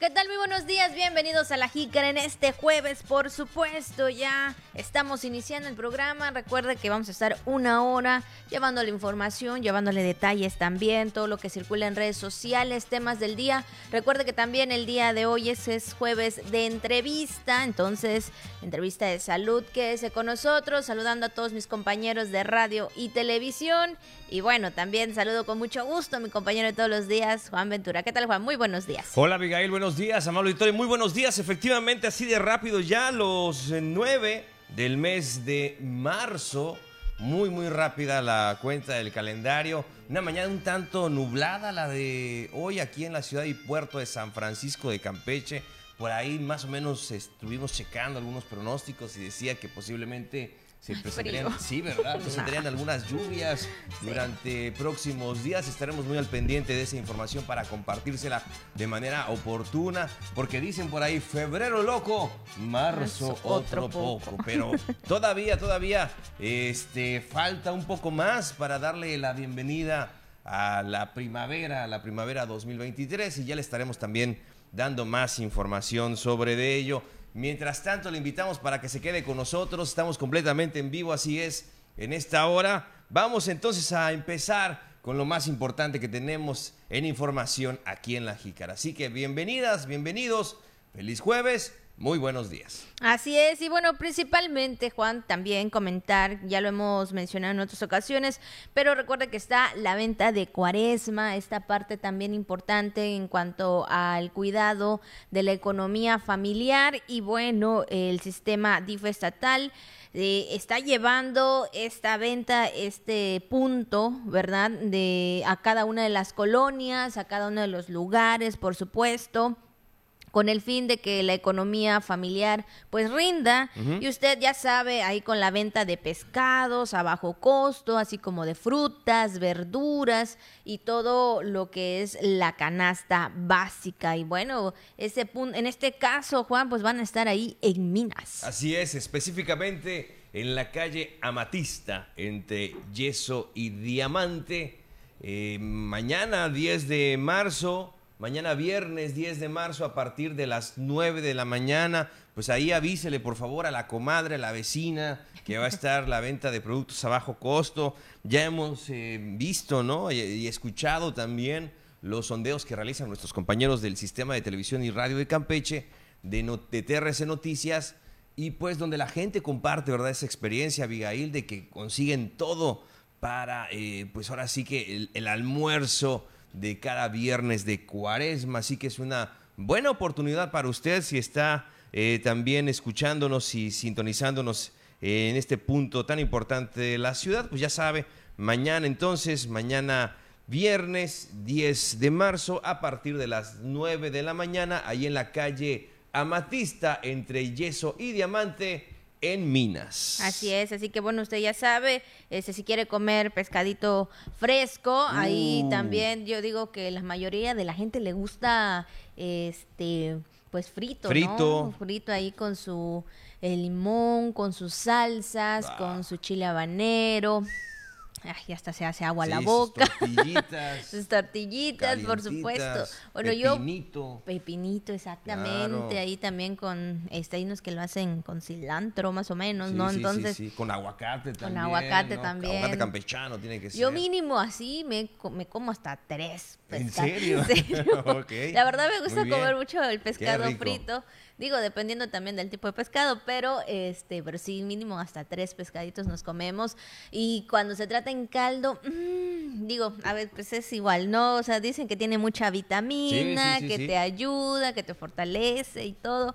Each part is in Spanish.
¿Qué tal? Muy buenos días, bienvenidos a La Jícara en este jueves, por supuesto, ya estamos iniciando el programa, recuerde que vamos a estar una hora llevándole información, llevándole detalles también, todo lo que circula en redes sociales, temas del día, recuerde que también el día de hoy es, es jueves de entrevista, entonces, entrevista de salud, quédese con nosotros, saludando a todos mis compañeros de radio y televisión, y bueno, también saludo con mucho gusto a mi compañero de todos los días, Juan Ventura. ¿Qué tal, Juan? Muy buenos días. Hola, Abigail, buenos días, amable auditorio. Muy buenos días. Efectivamente, así de rápido, ya los eh, nueve del mes de marzo. Muy, muy rápida la cuenta del calendario. Una mañana un tanto nublada la de hoy aquí en la ciudad y puerto de San Francisco de Campeche. Por ahí más o menos estuvimos checando algunos pronósticos y decía que posiblemente se presentarían, sí, ¿verdad? presentarían algunas lluvias durante próximos días. Estaremos muy al pendiente de esa información para compartírsela de manera oportuna, porque dicen por ahí, febrero loco, marzo otro, poco. Pero todavía, todavía, este, falta un poco más para darle la bienvenida a la primavera, a la primavera 2023 y ya le estaremos también dando más información sobre de ello. Mientras tanto, le invitamos para que se quede con nosotros. Estamos completamente en vivo, así es, en esta hora. Vamos entonces a empezar con lo más importante que tenemos en información aquí en La Jícara. Así que bienvenidas, bienvenidos. Feliz jueves. Muy buenos días. Así es, y bueno, principalmente, Juan, también comentar, ya lo hemos mencionado en otras ocasiones, pero recuerda que está la venta de cuaresma, esta parte también importante en cuanto al cuidado de la economía familiar y bueno, el sistema DIF estatal. Eh, está llevando esta venta, este punto, ¿verdad? De a cada una de las colonias, a cada uno de los lugares, por supuesto con el fin de que la economía familiar pues rinda y usted ya sabe ahí con la venta de pescados a bajo costo, así como de frutas, verduras y todo lo que es la canasta básica y bueno, ese punto en este caso Juan pues van a estar ahí en Minas. Así es, específicamente en la calle Amatista entre Yeso y Diamante. Eh, mañana 10 de marzo Mañana viernes 10 de marzo a partir de las 9 de la mañana, pues ahí avísele por favor a la comadre, a la vecina, que va a estar la venta de productos a bajo costo. Ya hemos eh, visto, ¿no? Y, escuchado también los sondeos que realizan nuestros compañeros del sistema de televisión y radio de Campeche, de, de TRC Noticias, y pues donde la gente comparte, ¿verdad? Esa experiencia, Abigail, de que consiguen todo para, eh, pues ahora sí que el almuerzo de cada viernes de cuaresma. Así que es una buena oportunidad para usted si está eh, también escuchándonos y sintonizándonos en este punto tan importante de la ciudad. Pues ya sabe, mañana entonces, mañana viernes 10 de marzo a partir de las 9 de la mañana, ahí en la calle Amatista entre Yeso y Diamante en Minas. Así es, así que bueno, usted ya sabe, este, si quiere comer pescadito fresco, ahí uh. también yo digo que la mayoría de la gente le gusta este pues frito, frito. Frito ahí con su el limón, con sus salsas, con su chile habanero. Ay, hasta se hace agua a la boca. Sus tortillitas. sus tortillitas, por supuesto. Bueno, pepinito. yo. Pepinito, exactamente. Ahí también con. Este, hay unos que lo hacen con cilantro, más o menos, ¿no? Entonces. Sí, sí, Con aguacate también. Con aguacate también. Aguacate campechano tiene que ser. Yo mínimo así me, me como hasta tres. ¿En serio? ¿En serio? La verdad me gusta comer mucho el pescado frito. Digo, dependiendo también del tipo de pescado, pero este, pero sí, mínimo hasta tres pescaditos nos comemos. Y cuando se trata en caldo, mmm, digo, a ver, pues es igual, ¿no? O sea, dicen que tiene mucha vitamina, que te ayuda, que te fortalece y todo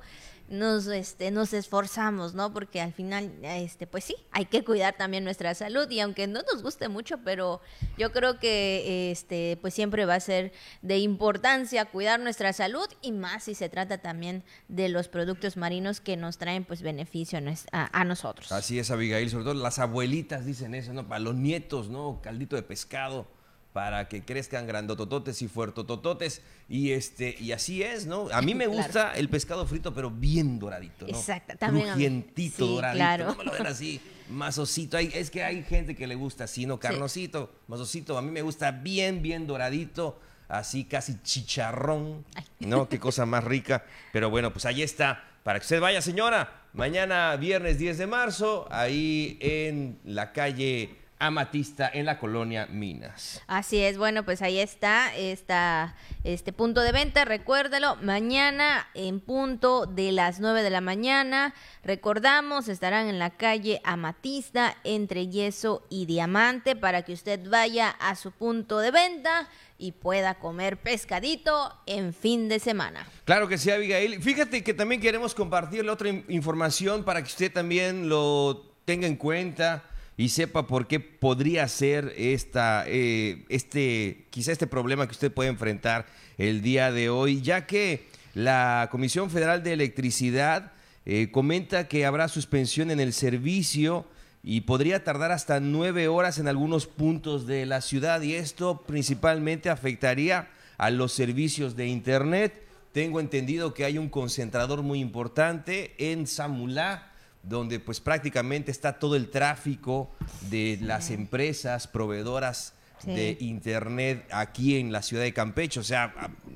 nos, este, nos esforzamos, ¿no? Porque al final, este, pues sí, hay que cuidar también nuestra salud y aunque no nos guste mucho, pero yo creo que, este, pues siempre va a ser de importancia cuidar nuestra salud y más si se trata también de los productos marinos que nos traen, pues, beneficio a, a nosotros. Así es, Abigail, sobre todo las abuelitas dicen eso, ¿no? Para los nietos, ¿no? Caldito de pescado para que crezcan grandotototes y fuertotototes. Y este, y así es, ¿no? A mí me gusta el pescado frito, pero bien doradito, ¿no? Exacto, también. Crujientito, doradito. No me lo ven así, masocito. es que hay gente que le gusta así, ¿no? Carnosito, masocito. A mí me gusta bien, bien doradito. así casi chicharrón, ¿no? Qué cosa más rica. Pero bueno, pues ahí está. Para que usted vaya, señora, mañana viernes 10 de marzo, ahí en la calle Amatista en la colonia Minas. Así es, bueno, pues ahí está, está este punto de venta, recuérdalo, mañana en punto de las 9 de la mañana, recordamos, estarán en la calle Amatista entre Yeso y Diamante para que usted vaya a su punto de venta y pueda comer pescadito en fin de semana. Claro que sí, Abigail. Fíjate que también queremos compartirle otra información para que usted también lo tenga en cuenta y sepa por qué podría ser esta, eh, este, quizá este problema que usted puede enfrentar el día de hoy, ya que la Comisión Federal de Electricidad eh, comenta que habrá suspensión en el servicio y podría tardar hasta nueve horas en algunos puntos de la ciudad y esto principalmente afectaría a los servicios de Internet. Tengo entendido que hay un concentrador muy importante en Samulá, donde pues prácticamente está todo el tráfico de las empresas proveedoras de internet aquí en la ciudad de Campeche. O sea,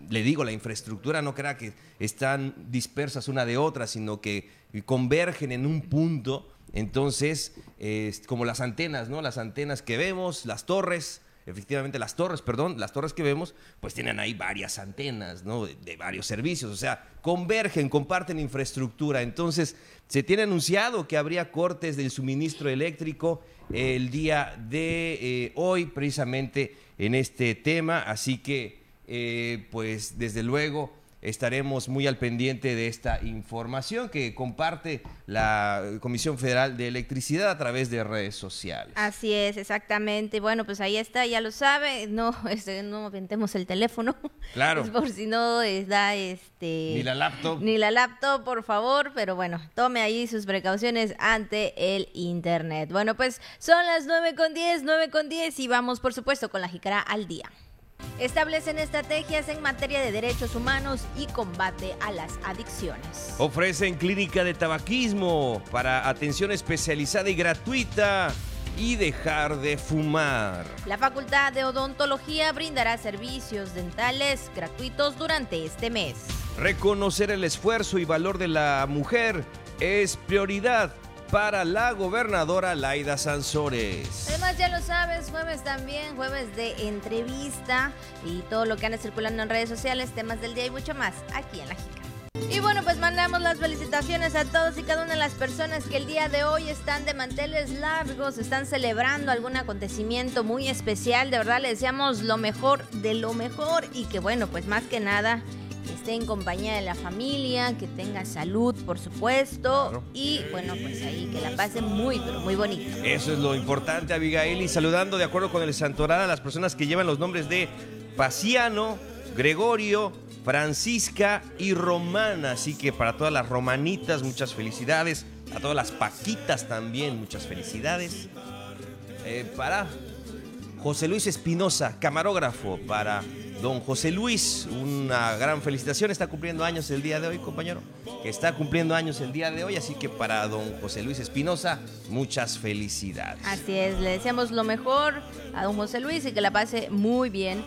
le digo, la infraestructura no crea que están dispersas una de otra, sino que convergen en un punto. Entonces, como las antenas, ¿no? Las antenas que vemos, las torres, efectivamente las torres, perdón, las torres que vemos, pues tienen ahí varias antenas, ¿no? De, varios servicios, o sea, convergen, comparten infraestructura. Entonces, se tiene anunciado que habría cortes del suministro eléctrico el día de eh, hoy, precisamente en este tema, así que, eh, pues, desde luego, estaremos muy al pendiente de esta información que comparte la Comisión Federal de Electricidad a través de redes sociales. Así es, exactamente. Bueno, pues ahí está, ya lo sabe. No, este, no aventemos el teléfono. Claro. por si no da este. Ni la laptop. Ni la laptop, por favor. Pero bueno, tome ahí sus precauciones ante el internet. Bueno, pues son las 9 con 10, 9 con 10 y vamos, por supuesto, con la jicara al día. Establecen estrategias en materia de derechos humanos y combate a las adicciones. Ofrecen clínica de tabaquismo para atención especializada y gratuita y dejar de fumar. La Facultad de Odontología brindará servicios dentales gratuitos durante este mes. Reconocer el esfuerzo y valor de la mujer es prioridad para la gobernadora Laida Sansores. Además, ya lo sabes, jueves también, jueves de entrevista y todo lo que anda circulando en redes sociales, temas del día y mucho más aquí en La Jica. Y bueno, pues mandamos las felicitaciones a todos y cada una de las personas que el día de hoy están de manteles largos, están celebrando algún acontecimiento muy especial. De verdad, les deseamos lo mejor de lo mejor y que bueno, pues más que nada esté en compañía de la familia, que tenga salud, por supuesto, y bueno, pues ahí que la pase muy, pero muy bonito. Eso es lo importante, Abigail, y saludando de acuerdo con el santoral a las personas que llevan los nombres de Paciano, Gregorio, Francisca y Romana, así que para todas las romanitas, muchas felicidades, a todas las paquitas también, muchas felicidades. Eh, para José Luis Espinosa, camarógrafo, para don José Luis. Una gran felicitación, está cumpliendo años el día de hoy, compañero. Está cumpliendo años el día de hoy, así que para don José Luis Espinosa, muchas felicidades. Así es, le deseamos lo mejor a don José Luis y que la pase muy bien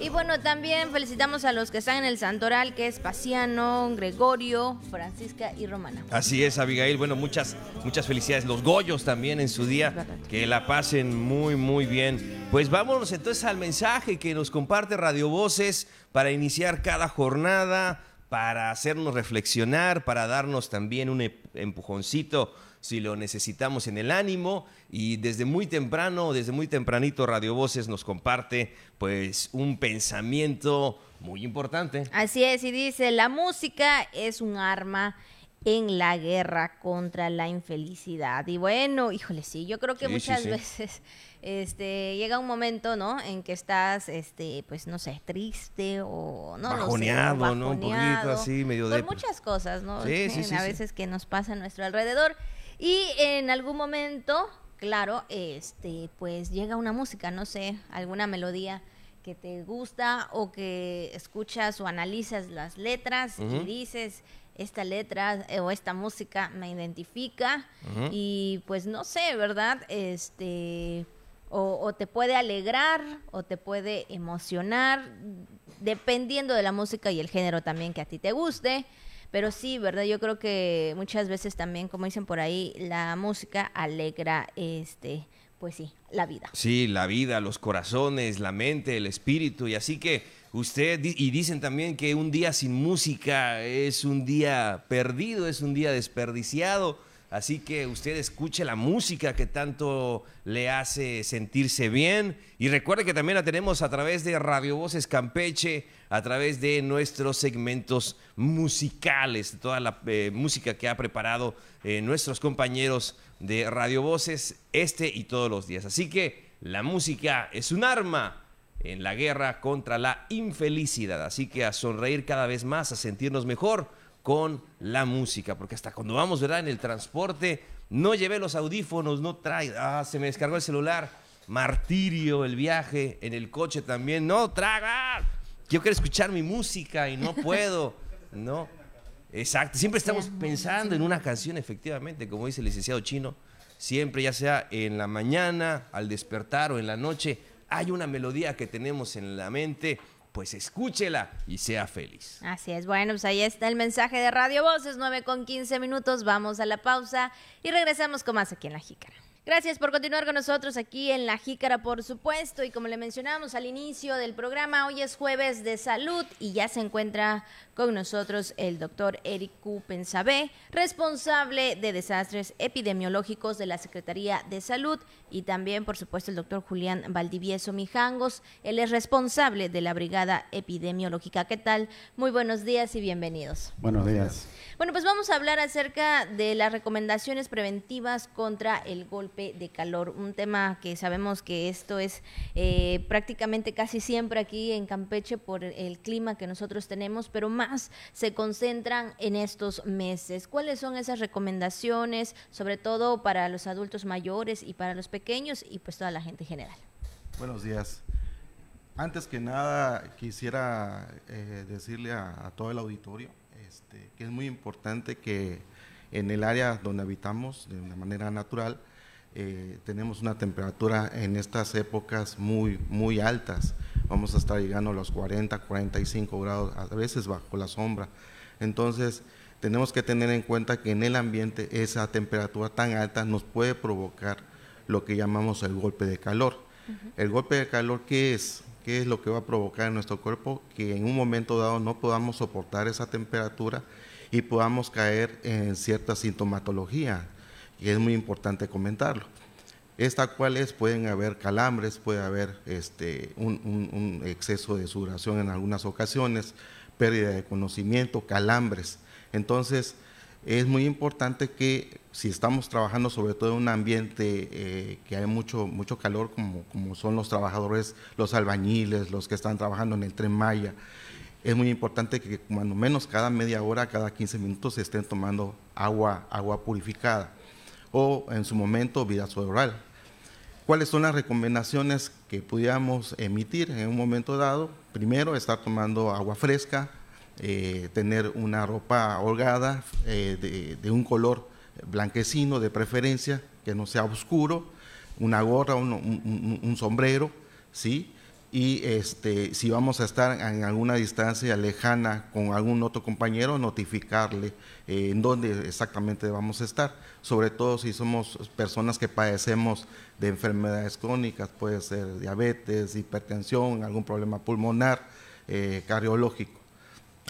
y bueno, también felicitamos a los que están en el Santoral, que es Paciano, Gregorio, Francisca y Romana. Así es, Abigail. Bueno, muchas, muchas felicidades. Los Goyos también en su día. Que la pasen muy, muy bien. Pues vámonos entonces al mensaje que nos comparte Radio Voces para iniciar cada jornada, para hacernos reflexionar, para darnos también un empujoncito si lo necesitamos en el ánimo y desde muy temprano, desde muy tempranito Radio Voces nos comparte pues un pensamiento muy importante. Así es, y dice, la música es un arma en la guerra contra la infelicidad. Y bueno, híjole, sí, yo creo que muchas veces este llega un momento, ¿no? En que estás este pues no sé, triste o no bajoneado, ¿no? Un poquito así, medio de muchas cosas, ¿no? Sí, sí, a veces que nos pasa a nuestro alrededor. Y en algún momento, claro, este, pues llega una música, no sé, alguna melodía que te gusta o que escuchas o analizas las letras y dices esta letra eh, o esta música me identifica y pues no sé, ¿verdad? Este o, te puede alegrar o te puede emocionar. dependiendo de la música y el género también que a ti te guste. Pero sí, ¿verdad? Yo creo que muchas veces también, como dicen por ahí, la música alegra este pues sí, la vida. Sí, la vida, los corazones, la mente, el espíritu. Y así que usted, y dicen también que un día sin música es un día perdido, es un día desperdiciado. Así que usted escuche la música que tanto le hace sentirse bien. Y recuerde que también la tenemos a través de Radio Voces Campeche, a través de nuestros segmentos musicales, toda la eh, música que ha preparado eh, nuestros compañeros de Radio Voces este y todos los días. Así que la música es un arma en la guerra contra la infelicidad. Así que a sonreír cada vez más, a sentirnos mejor con la música, porque hasta cuando vamos, ¿verdad? En el transporte, no llevé los audífonos, no trae, ah, se me descargó el celular, martirio el viaje, en el coche también, no traga, yo quiero escuchar mi música y no puedo, ¿no? Exacto, siempre estamos pensando en una canción, efectivamente, como dice el licenciado Chino, siempre ya sea en la mañana, al despertar o en la noche, hay una melodía que tenemos en la mente pues escúchela y sea feliz. Así es, bueno, pues ahí está el mensaje de Radio Voces, 9 con 15 minutos, vamos a la pausa y regresamos con más aquí en La Jícara. Gracias por continuar con nosotros aquí en La Jícara, por supuesto. Y como le mencionamos al inicio del programa, hoy es jueves de salud y ya se encuentra con nosotros el doctor Eric Q. Pensabé, responsable de desastres epidemiológicos de la Secretaría de Salud. Y también, por supuesto, el doctor Julián Valdivieso Mijangos. Él es responsable de la Brigada Epidemiológica. ¿Qué tal? Muy buenos días y bienvenidos. Buenos días. Bueno, pues vamos a hablar acerca de las recomendaciones preventivas contra el golpe de calor, un tema que sabemos que esto es eh, prácticamente casi siempre aquí en Campeche por el clima que nosotros tenemos, pero más se concentran en estos meses. ¿Cuáles son esas recomendaciones, sobre todo para los adultos mayores y para los pequeños y pues toda la gente en general? Buenos días. Antes que nada, quisiera eh, decirle a todo el auditorio este, que es muy importante que en el área donde habitamos, de una manera natural, eh, tenemos una temperatura en estas épocas muy, muy altas. Vamos a estar llegando a los 40, 45 grados, a veces bajo la sombra. Entonces, tenemos que tener en cuenta que en el ambiente esa temperatura tan alta nos puede provocar lo que llamamos el golpe de calor. El golpe de calor, ¿qué es? qué es lo que va a provocar en nuestro cuerpo que en un momento dado no podamos soportar esa temperatura y podamos caer en cierta sintomatología, y es muy importante comentarlo. Esta cual es, pueden haber calambres, puede haber este, un, exceso de sudoración en algunas ocasiones, pérdida de conocimiento, calambres. Entonces, es muy importante que si estamos trabajando sobre todo en un ambiente eh, que hay mucho, mucho calor, como, como son los trabajadores, los albañiles, los que están trabajando en el tren Maya, es muy importante que cuando menos cada media hora, cada 15 minutos, se estén tomando agua, agua purificada o en su momento vida oral. ¿Cuáles son las recomendaciones que pudiéramos emitir en un momento dado? Primero, estar tomando agua fresca, eh, tener una ropa holgada eh, de, un color blanquecino de preferencia, que no sea oscuro, una gorra, un, sombrero, ¿sí? Y este, si vamos a estar en alguna distancia lejana con algún otro compañero, notificarle eh, en dónde exactamente vamos a estar, sobre todo si somos personas que padecemos de enfermedades crónicas, puede ser diabetes, hipertensión, algún problema pulmonar, cardiológico.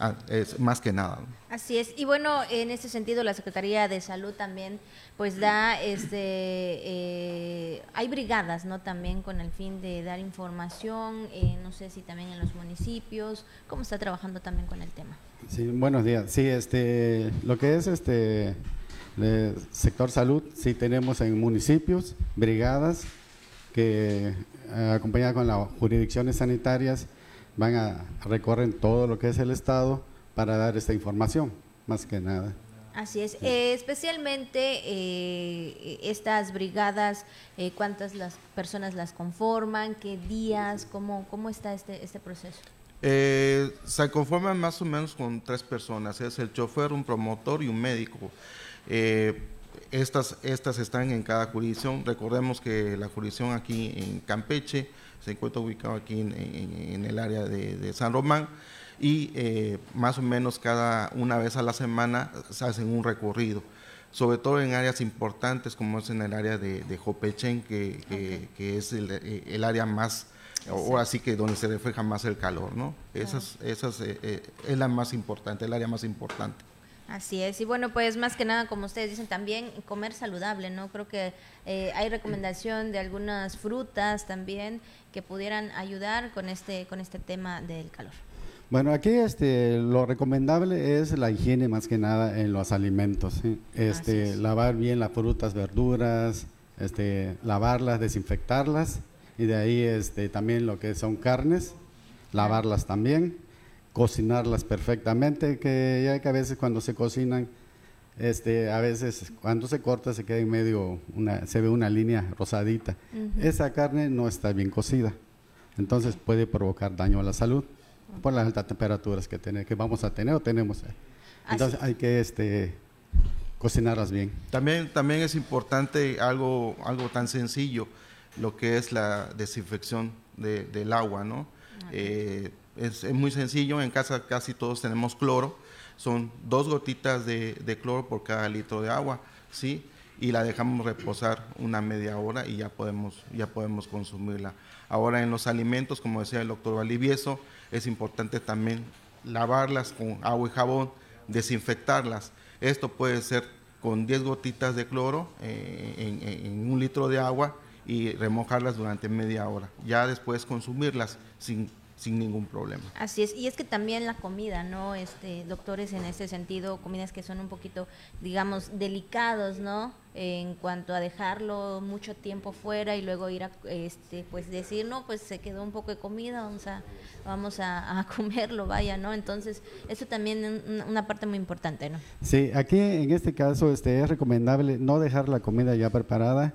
Ah, es más que nada. Así es. Y bueno, en ese sentido, la Secretaría de Salud también, pues da, este, eh, hay brigadas, ¿no? También con el fin de dar información, eh, no sé si también en los municipios, ¿cómo está trabajando también con el tema? Sí, buenos días. Sí, este, lo que es este el sector salud, sí tenemos en municipios brigadas que eh, acompañadas con las jurisdicciones sanitarias van a recorrer todo lo que es el Estado para dar esta información, más que nada. Así es, eh, especialmente eh, estas brigadas, eh, ¿cuántas las personas las conforman? ¿Qué días? ¿Cómo, cómo está este, este proceso? se conforman más o menos con tres personas, es el chofer, un promotor y un médico. estas, estas están en cada jurisdicción. Recordemos que la jurisdicción aquí en Campeche se encuentra ubicado aquí en, el área de, San Román y eh, más o menos cada una vez a la semana se hacen un recorrido sobre todo en áreas importantes como es en el área de, de Jopechen, que, que, es el, el, área más, o así que donde se refleja más el calor, ¿no? Esas, esas eh, eh, es la más importante, el área más importante. Así es, y bueno, pues más que nada, como ustedes dicen, también comer saludable, ¿no? Creo que eh, hay recomendación de algunas frutas también que pudieran ayudar con este, con este tema del calor. Bueno, aquí este, lo recomendable es la higiene más que nada en los alimentos. Este, lavar bien las frutas, verduras, este, lavarlas, desinfectarlas y de ahí este, también lo que son carnes, lavarlas también, cocinarlas perfectamente, que ya que a veces cuando se cocinan, este, a veces cuando se corta se queda en medio, una, se ve una línea rosadita. Esa carne no está bien cocida, entonces puede provocar daño a la salud por las altas temperaturas que, tener, que vamos a tener o tenemos. Entonces hay que este, cocinarlas bien. También, también es importante algo, algo tan sencillo, lo que es la desinfección del agua, ¿no? Eh, es, muy sencillo, en casa casi todos tenemos cloro, son dos gotitas de, cloro por cada litro de agua, ¿sí? Y la dejamos reposar una media hora y ya podemos, ya podemos consumirla. Ahora en los alimentos, como decía el doctor Valivieso, es importante también lavarlas con agua y jabón, desinfectarlas. Esto puede ser con 10 gotitas de cloro eh, en, un litro de agua y remojarlas durante media hora. Ya después consumirlas sin sin ningún problema. Así es, y es que también la comida, ¿no? Este, doctores, en ese sentido, comidas que son un poquito, digamos, delicados, ¿no? En cuanto a dejarlo mucho tiempo fuera y luego ir a, este, pues decir, no, pues se quedó un poco de comida, vamos a, vamos a, comerlo, vaya, ¿no? Entonces, eso también es una parte muy importante, ¿no? Sí, aquí en este caso, este, es recomendable no dejar la comida ya preparada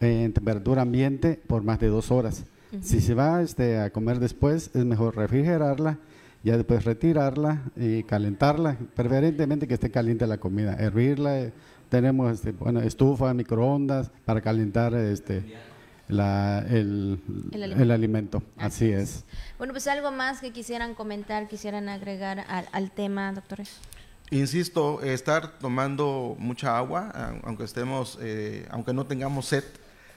en temperatura ambiente por más de dos horas si se va este, a comer después, es mejor refrigerarla, ya después retirarla y calentarla, preferentemente que esté caliente la comida, hervirla. Eh, tenemos este, bueno, estufa, microondas para calentar este, la, el, alimento. Así, es. Bueno, pues algo más que quisieran comentar, quisieran agregar al, tema, doctores. Insisto, estar tomando mucha agua, aunque estemos, eh, aunque no tengamos sed,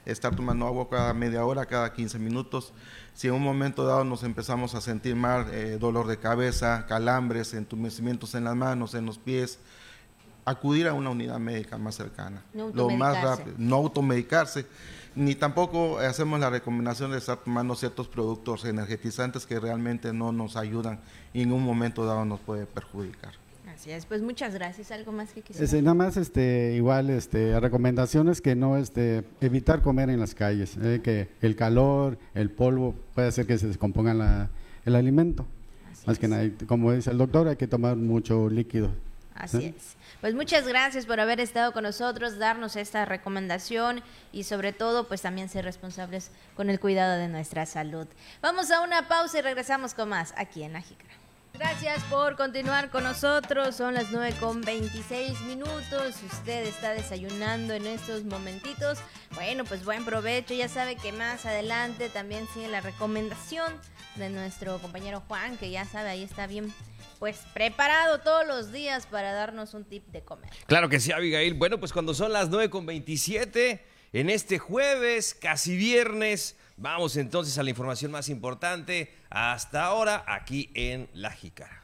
estar tomando agua cada media hora, cada 15 minutos. Si en un momento dado nos empezamos a sentir mal, eh, dolor de cabeza, calambres, entumecimientos en las manos, en los pies, acudir a una unidad médica más cercana. No lo más rápido, no automedicarse, ni tampoco hacemos la recomendación de estar tomando ciertos productos energetizantes que realmente no nos ayudan y en un momento dado nos puede perjudicar. Así es, pues muchas gracias. ¿Algo más que quisiera? nada más, este, igual, este, recomendaciones que no, este, evitar comer en las calles, eh, que el calor, el polvo puede hacer que se descomponga la, el alimento. más que nada, como dice el doctor, hay que tomar mucho líquido. Así es. Pues muchas gracias por haber estado con nosotros, darnos esta recomendación y sobre todo pues también ser responsables con el cuidado de nuestra salud. Vamos a una pausa y regresamos con más aquí en La Gracias por continuar con nosotros. Son las 9 con 26 minutos. usted está desayunando en estos momentitos, bueno, pues buen provecho. Ya sabe que más adelante también sigue la recomendación de nuestro compañero Juan, que ya sabe, ahí está bien pues preparado todos los días para darnos un tip de comer. Claro que sí, Abigail. Bueno, pues cuando son las 9 con 27, en este jueves, casi viernes, Vamos entonces a la información más importante hasta ahora aquí en La Jícara.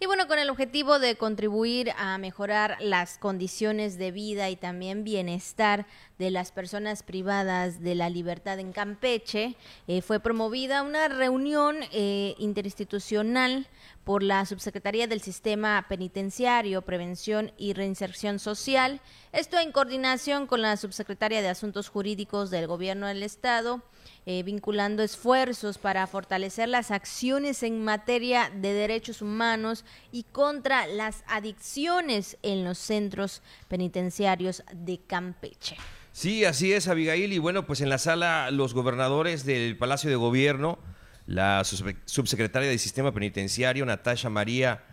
Y bueno, con el objetivo de contribuir a mejorar las condiciones de vida y también bienestar de las personas privadas de la libertad en Campeche, eh, fue promovida una reunión eh, interinstitucional por la Subsecretaría del Sistema Penitenciario, Prevención y Reinserción Social, esto en coordinación con la Subsecretaria de Asuntos Jurídicos del Gobierno del Estado, eh, vinculando esfuerzos para fortalecer las acciones en materia de derechos humanos y contra las adicciones en los centros penitenciarios de Campeche. Sí, así es, Abigail. Y bueno, pues en la sala los gobernadores del Palacio de Gobierno, la subsecretaria del Sistema Penitenciario, Natasha María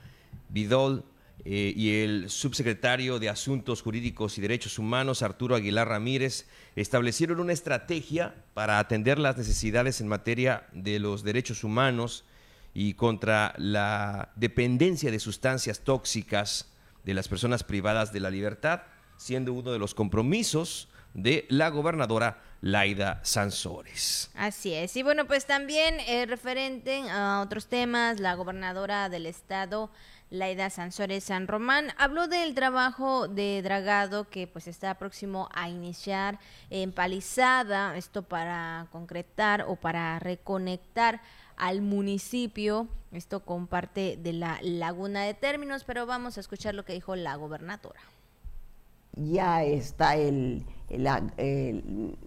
Vidol, eh, y el subsecretario de Asuntos Jurídicos y Derechos Humanos, Arturo Aguilar Ramírez, establecieron una estrategia para atender las necesidades en materia de los derechos humanos y contra la dependencia de sustancias tóxicas de las personas privadas de la libertad, siendo uno de los compromisos de la gobernadora Laida Sansores. Así es. Y bueno, pues también eh, referente a otros temas, la gobernadora del estado Laida Sansores San Román habló del trabajo de dragado que pues está próximo a iniciar en Palizada, esto para concretar o para reconectar al municipio, esto con parte de la laguna de términos, pero vamos a escuchar lo que dijo la gobernadora. Ya está el, la,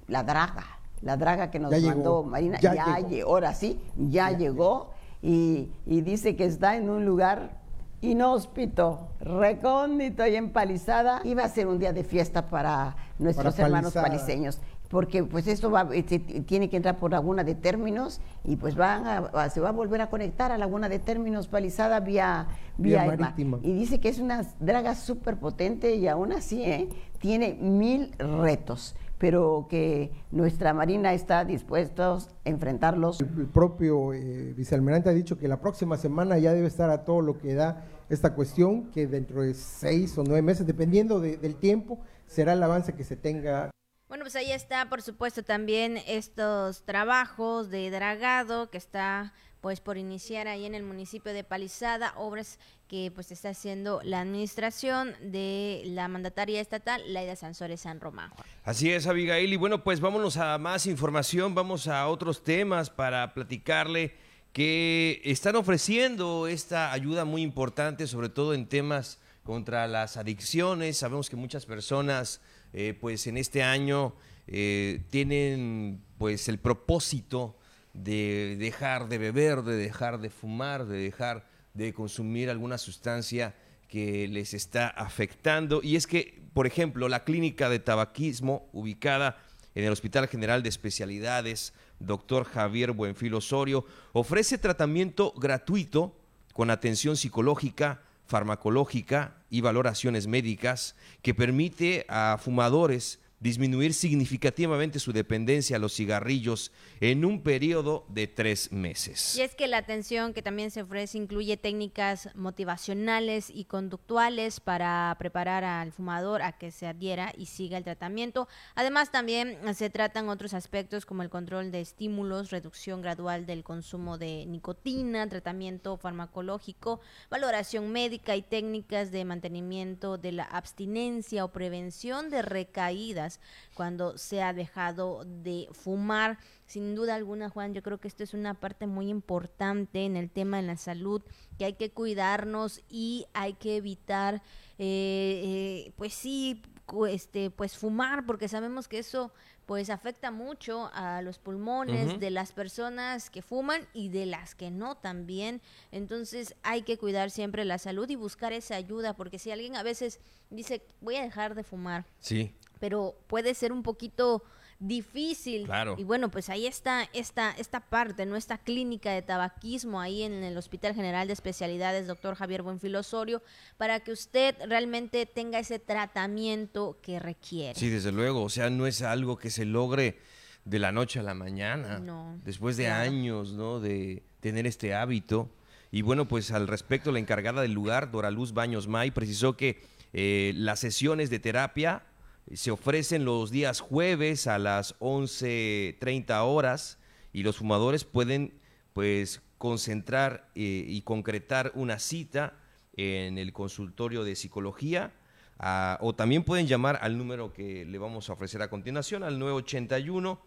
la draga, la draga que nos mandó Marina, ya, llegó. ahora sí, ya, llegó y, y dice que está en un lugar inhóspito, recóndito y empalizada, iba a ser un día de fiesta para nuestros hermanos paliseños. Porque pues esto va, este, tiene que entrar por Laguna de Términos y pues van a, se va a volver a conectar a Laguna de Términos palizada vía, vía, marítima. Y dice que es una draga súper potente y aún así ¿eh? tiene mil retos pero que nuestra Marina está dispuesta a enfrentarlos. El, propio eh, vicealmirante ha dicho que la próxima semana ya debe estar a todo lo que da esta cuestión, que dentro de seis o nueve meses, dependiendo del tiempo, será el avance que se tenga. Bueno, pues ahí está, por supuesto, también estos trabajos de dragado que está pues por iniciar ahí en el municipio de Palizada, obras que pues está haciendo la administración de la mandataria estatal, Laida Sansores San Román. Así es, Abigail, y bueno, pues vámonos a más información, vamos a otros temas para platicarle que están ofreciendo esta ayuda muy importante, sobre todo en temas contra las adicciones. Sabemos que muchas personas, eh, pues en este año eh, tienen pues el propósito de dejar de beber, de dejar de fumar, de dejar de consumir alguna sustancia que les está afectando. Y es que, por ejemplo, la clínica de tabaquismo ubicada en el Hospital General de Especialidades, doctor Javier Buenfil Osorio, ofrece tratamiento gratuito con atención psicológica, farmacológica y valoraciones médicas que permite a fumadores disminuir significativamente su dependencia a los cigarrillos en un periodo de tres meses. Y es que la atención que también se ofrece incluye técnicas motivacionales y conductuales para preparar al fumador a que se adhiera y siga el tratamiento. Además, también se tratan otros aspectos como el control de estímulos, reducción gradual del consumo de nicotina, tratamiento farmacológico, valoración médica y técnicas de mantenimiento de la abstinencia o prevención de recaídas cuando se ha dejado de fumar. Sin duda alguna, Juan, yo creo que esto es una parte muy importante en el tema de la salud, que hay que cuidarnos y hay que evitar, eh, eh, pues sí, este, pues fumar, porque sabemos que eso pues afecta mucho a los pulmones de las personas que fuman y de las que no también. Entonces hay que cuidar siempre la salud y buscar esa ayuda, porque si alguien a veces dice, voy a dejar de fumar. Sí pero puede ser un poquito difícil. Claro. Y bueno, pues ahí está esta, esta parte, ¿no? Esta clínica de tabaquismo ahí en el Hospital General de Especialidades, doctor Javier Buenfil Osorio, para que usted realmente tenga ese tratamiento que requiere. Sí, desde luego. O sea, no es algo que se logre de la noche a la mañana. No. Después de años, ¿no? De tener este hábito. Y bueno, pues al respecto, la encargada del lugar, Dora Luz Baños May, precisó que eh, las sesiones de terapia se ofrecen los días jueves a las 11.30 horas y los fumadores pueden pues concentrar eh, y concretar una cita en el consultorio de psicología ah, o también pueden llamar al número que le vamos a ofrecer a continuación al 981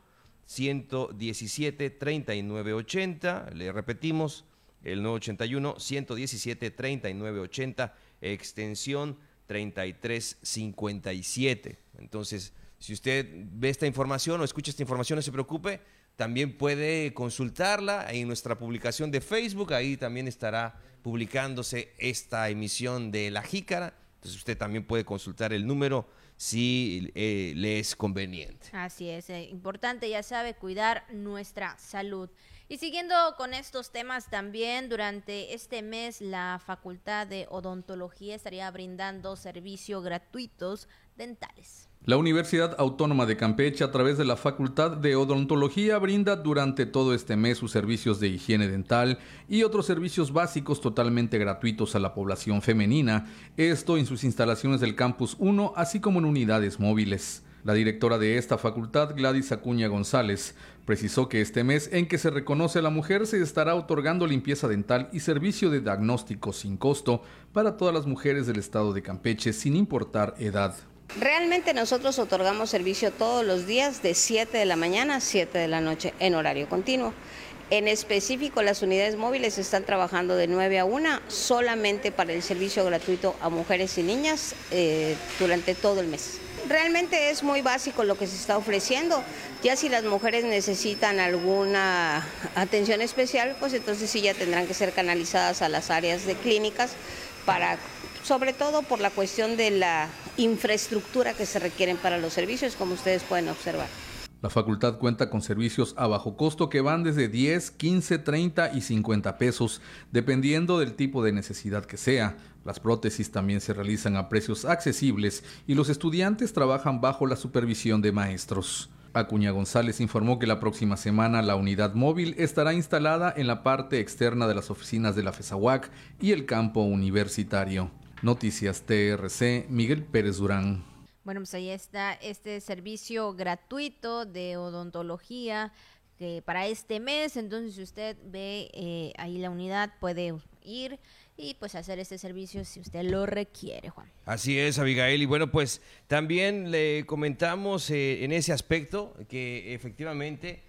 117 3980 le repetimos el 981 117 3980 extensión 3357. Entonces, si usted ve esta información o escucha esta información, no se preocupe, también puede consultarla en nuestra publicación de Facebook, ahí también estará publicándose esta emisión de La Jícara. Entonces usted también puede consultar el número si eh, le es conveniente. Así es, eh, importante, ya sabe, cuidar nuestra salud. Y siguiendo con estos temas también, durante este mes la Facultad de Odontología estaría brindando servicios gratuitos dentales. La Universidad Autónoma de Campeche, a través de la Facultad de Odontología, brinda durante todo este mes sus servicios de higiene dental y otros servicios básicos totalmente gratuitos a la población femenina, esto en sus instalaciones del Campus 1, así como en unidades móviles. La directora de esta facultad, Gladys Acuña González, precisó que este mes en que se reconoce a la mujer se estará otorgando limpieza dental y servicio de diagnóstico sin costo para todas las mujeres del estado de Campeche, sin importar edad. Realmente nosotros otorgamos servicio todos los días de 7 de la mañana a 7 de la noche en horario continuo. En específico, las unidades móviles están trabajando de 9 a 1 solamente para el servicio gratuito a mujeres y niñas eh, durante todo el mes. Realmente es muy básico lo que se está ofreciendo. Ya si las mujeres necesitan alguna atención especial, pues entonces sí ya tendrán que ser canalizadas a las áreas de clínicas para sobre todo por la cuestión de la infraestructura que se requieren para los servicios, como ustedes pueden observar. La facultad cuenta con servicios a bajo costo que van desde 10, 15, 30 y 50 pesos, dependiendo del tipo de necesidad que sea. Las prótesis también se realizan a precios accesibles y los estudiantes trabajan bajo la supervisión de maestros. Acuña González informó que la próxima semana la unidad móvil estará instalada en la parte externa de las oficinas de la FESAUAC y el campo universitario. Noticias TRC, Miguel Pérez Durán. Bueno, pues ahí está este servicio gratuito de odontología que para este mes. Entonces, si usted ve eh, ahí la unidad, puede ir y pues hacer este servicio si usted lo requiere, Juan. Así es, Abigail. Y bueno, pues también le comentamos eh, en ese aspecto que efectivamente,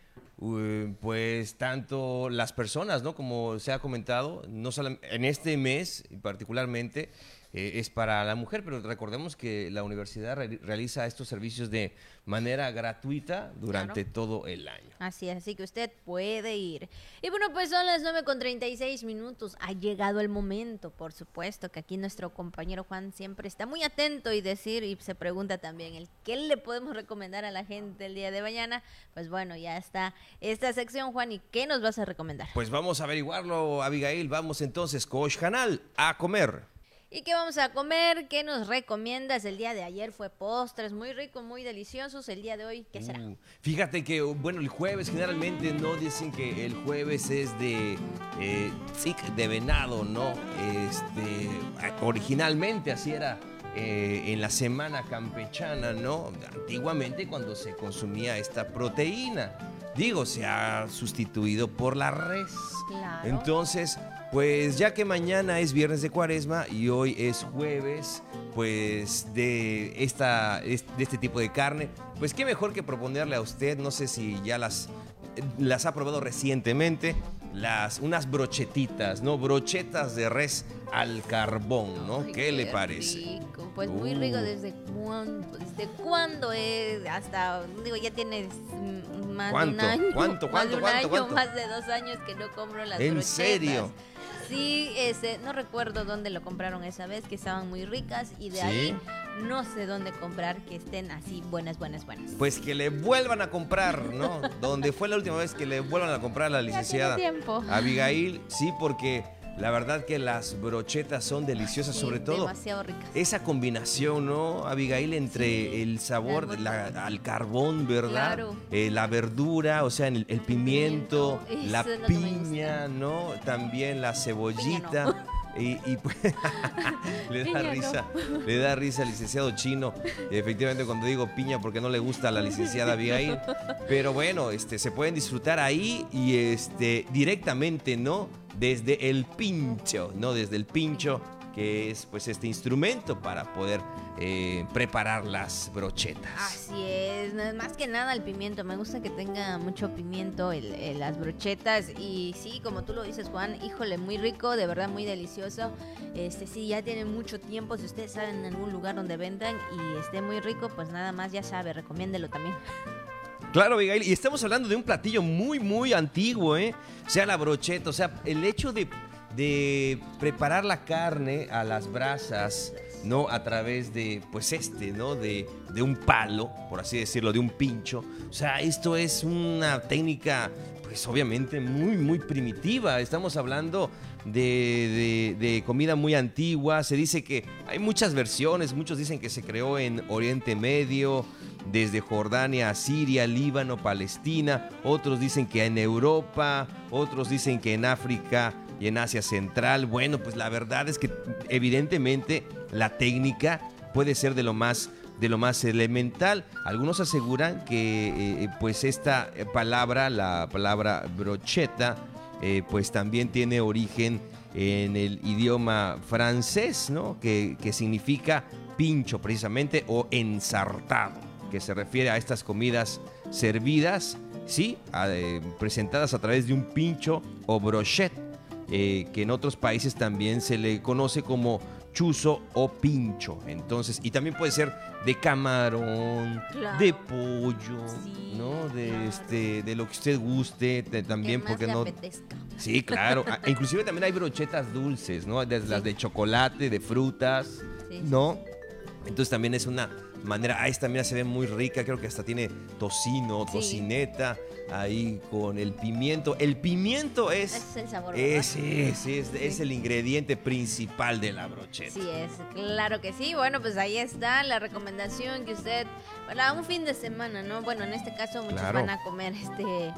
pues tanto las personas, ¿no? Como se ha comentado, no solo en este mes particularmente, eh, es para la mujer, pero recordemos que la universidad realiza estos servicios de manera gratuita durante todo el año. Así es, así que usted puede ir. Y bueno, pues son las 9 con 36 minutos. Ha llegado el momento, por supuesto, que aquí nuestro compañero Juan siempre está muy atento y decir y se pregunta también el qué le podemos recomendar a la gente el día de mañana. Pues bueno, ya está esta sección, Juan, ¿y qué nos vas a recomendar? Pues vamos a averiguarlo, Abigail. Vamos entonces, Coach Canal, a comer. ¿Y qué vamos a comer? ¿Qué nos recomiendas? El día de ayer fue postres muy ricos, muy deliciosos. El día de hoy, ¿qué será? Mm, fíjate que, bueno, el jueves generalmente no dicen que el jueves es de eh, de venado, ¿no? Este, originalmente así era eh, en la semana campechana, ¿no? Antiguamente cuando se consumía esta proteína. Digo, se ha sustituido por la res. Claro. Entonces, pues ya que mañana es viernes de cuaresma y hoy es jueves, pues de, esta, de este tipo de carne, pues qué mejor que proponerle a usted, no sé si ya las, las ha probado recientemente, las, unas brochetitas, ¿no? Brochetas de res al carbón, ¿no? ¿Qué, le parece? Pues muy rico, uh. ¿desde cuándo? ¿Desde cuándo es? Hasta, digo, ya tienes más de un año. ¿Cuánto? ¿Cuánto? Más de un año, más de dos años que no compro las ¿En serio? Sí, ese, no recuerdo dónde lo compraron esa vez, que estaban muy ricas y de ahí no sé dónde comprar que estén así buenas, buenas, buenas. Pues que le vuelvan a comprar, ¿no? Donde fue la última vez que le vuelvan a comprar a la licenciada tiempo. Abigail, sí, porque la verdad que las brochetas son deliciosas, sobre todo. Demasiado ricas. Esa combinación, ¿no, Abigail? Entre el sabor al carbón, ¿verdad? Claro. Eh, la verdura, o sea, el, pimiento, la piña, ¿no? También la cebollita. Y, pues, le da risa, le da risa al licenciado chino, efectivamente cuando digo piña porque no le gusta a la licenciada Abigail, pero bueno, este se pueden disfrutar ahí y este directamente, ¿no? desde el pincho, ¿no? Desde el pincho, que es pues este instrumento para poder eh, preparar las brochetas. Así es, más que nada el pimiento, me gusta que tenga mucho pimiento el, las brochetas y sí, como tú lo dices Juan, híjole, muy rico, de verdad muy delicioso. Este sí, ya tiene mucho tiempo, si ustedes saben en algún lugar donde vendan y esté muy rico, pues nada más ya sabe, recomiéndelo también. Claro, Abigail, y estamos hablando de un platillo muy, muy antiguo, ¿eh? Sea, la brocheta, o sea, el hecho de, de preparar la carne a las brasas ¿no? A través de, pues este, ¿no? De, de un palo, por así decirlo, de un pincho. O sea, esto es una técnica, pues obviamente muy, muy primitiva. Estamos hablando de, de, comida muy antigua. Se dice que hay muchas versiones, muchos dicen que se creó en Oriente Medio, desde Jordania a Siria, Líbano, Palestina. Otros dicen que en Europa, otros dicen que en África y en Asia Central. Bueno, pues la verdad es que evidentemente la técnica puede ser de lo más de lo más elemental. Algunos aseguran que eh, eh, pues esta palabra, la palabra brocheta, eh, pues también tiene origen en el idioma francés, ¿no? Que, que significa pincho precisamente o ensartado, que se refiere a estas comidas servidas, sí, presentadas a través de un pincho o brochette eh, que en otros países también se le conoce como chuzo o pincho. Entonces, y también puede ser de camarón, de pollo, ¿no? De este, de lo que usted guste, también porque no. Sí, claro. Ah, inclusive también hay brochetas dulces, ¿no? Desde las de chocolate, de frutas, ¿no? Entonces también es una manera. Ah, esta mira se ve muy rica, creo que hasta tiene tocino, tocineta ahí con el pimiento. El pimiento es. Es el sabor. Es, es, es, el ingrediente principal de la brocheta. Sí, es, claro que sí. Bueno, pues ahí está la recomendación que usted. Para un fin de semana, ¿no? Bueno, en este caso muchos van a comer este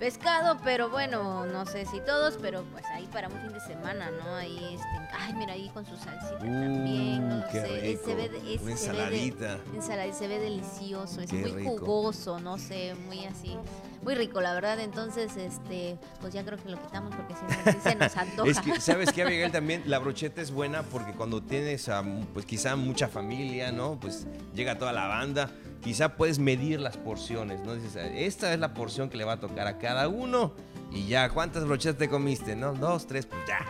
pescado, pero bueno, no sé si todos, pero pues ahí para un fin de semana, ¿no? Ahí, este, ay, mira, ahí con su salsita también, no qué sé, rico. se ve, Una ensaladita. ensaladita, se ve delicioso, es muy jugoso, no sé, muy así, muy rico, la verdad, entonces, este, pues ya creo que lo quitamos porque si no, se nos antoja. Es que, ¿sabes qué, Miguel? También la brocheta es buena porque cuando tienes, a, pues quizá mucha familia, ¿no? Pues llega toda la banda, quizá puedes medir las porciones, ¿no? Dices, esta es la porción que le va a tocar a cada uno y ya, ¿cuántas brochetas te comiste? ¿No? Dos, tres, pues ya,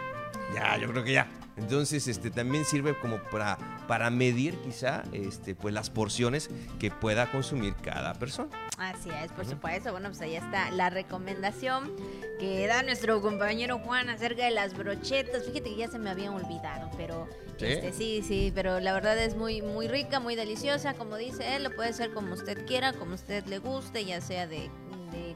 ya, yo creo que ya. Entonces, este también sirve como para, para medir quizá este, pues, las porciones que pueda consumir cada persona. Así es, por supuesto. Bueno, pues ahí está la recomendación que da nuestro compañero Juan acerca de las brochetas. Fíjate que ya se me habían olvidado, pero ¿Sí? Este, sí, sí, pero la verdad es muy, muy rica, muy deliciosa. Como dice él, lo puede hacer como usted quiera, como usted le guste, ya sea de,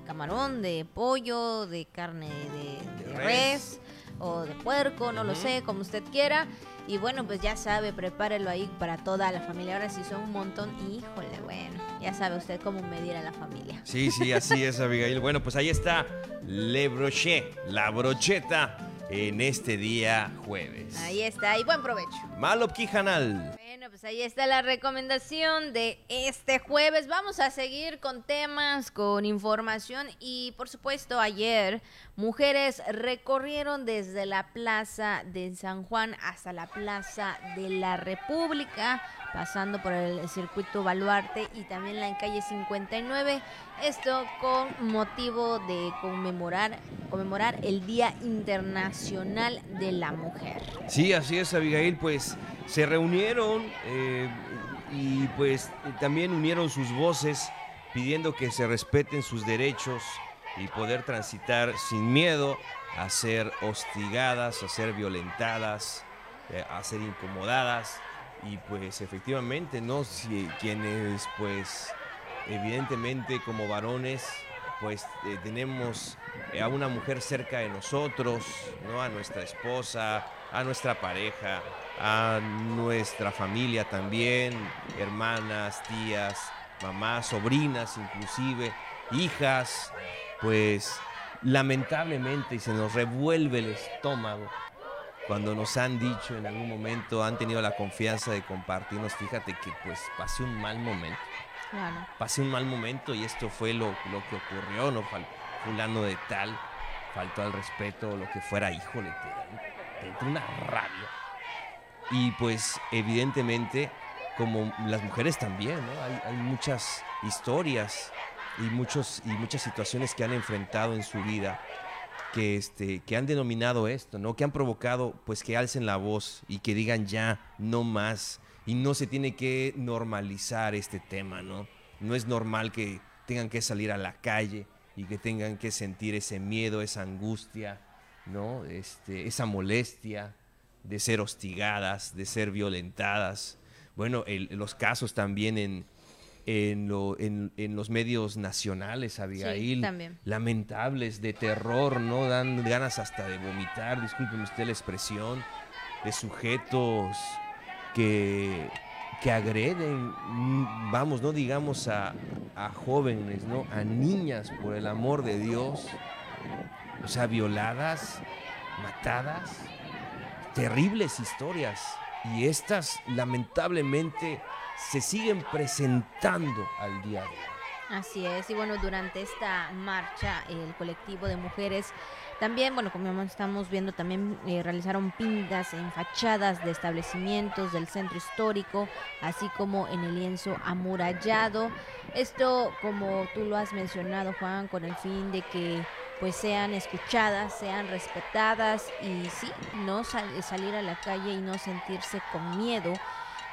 camarón, de pollo, de carne de, res o de puerco, no lo sé, como usted quiera. Y bueno, pues ya sabe, prepárelo ahí para toda la familia. Ahora si son un montón, híjole, bueno, ya sabe usted cómo medir a la familia. Sí, sí, así es, Abigail. Bueno, pues ahí está Le Brochet, la brocheta en este día jueves. Ahí está, y buen provecho. Malo Quijanal. Bueno, pues ahí está la recomendación de este jueves. Vamos a seguir con temas, con información y por supuesto ayer mujeres recorrieron desde la plaza de San Juan hasta la plaza de la República, pasando por el circuito Baluarte y también la en calle 59. Esto con motivo de conmemorar, conmemorar el Día Internacional de la Mujer. Sí, así es, Abigail, pues se reunieron eh, y pues también unieron sus voces pidiendo que se respeten sus derechos y poder transitar sin miedo a ser hostigadas, a ser violentadas, eh, a ser incomodadas y pues efectivamente, ¿no? Si, quienes pues evidentemente como varones pues eh, tenemos a una mujer cerca de nosotros, ¿no? A nuestra esposa, a nuestra pareja, a nuestra familia también, hermanas, tías, mamás, sobrinas inclusive, hijas, pues lamentablemente se nos revuelve el estómago cuando nos han dicho en algún momento, han tenido la confianza de compartirnos, fíjate que pues pasé un mal momento. Pasé un mal momento y esto fue lo, lo que ocurrió, ¿no? Fulano de tal, faltó al respeto, lo que fuera, híjole, te, te, una rabia. Y pues evidentemente, como las mujeres también, ¿no? Hay, hay muchas historias y, muchos, y muchas situaciones que han enfrentado en su vida que, este, que han denominado esto, ¿no? Que han provocado, pues, que alcen la voz y que digan ya, no más. Y no se tiene que normalizar este tema, ¿no? No es normal que tengan que salir a la calle y que tengan que sentir ese miedo, esa angustia, ¿no? Este, esa molestia de ser hostigadas, de ser violentadas. Bueno, los casos también en, en, los medios nacionales, Abigail, lamentables, de terror, ¿no? Dan ganas hasta de vomitar, disculpen usted la expresión, de sujetos que, que agreden, vamos, no digamos a, a jóvenes, ¿no? A niñas, por el amor de Dios, o sea, violadas, matadas, terribles historias. Y estas, lamentablemente, se siguen presentando al hoy. Así es, y bueno, durante esta marcha el colectivo de mujeres también, bueno, como estamos viendo, también eh, realizaron pintas en fachadas de establecimientos del centro histórico, así como en el lienzo amurallado. Esto, como tú lo has mencionado, Juan, con el fin de que pues sean escuchadas, sean respetadas y sí, no salir a la calle y no sentirse con miedo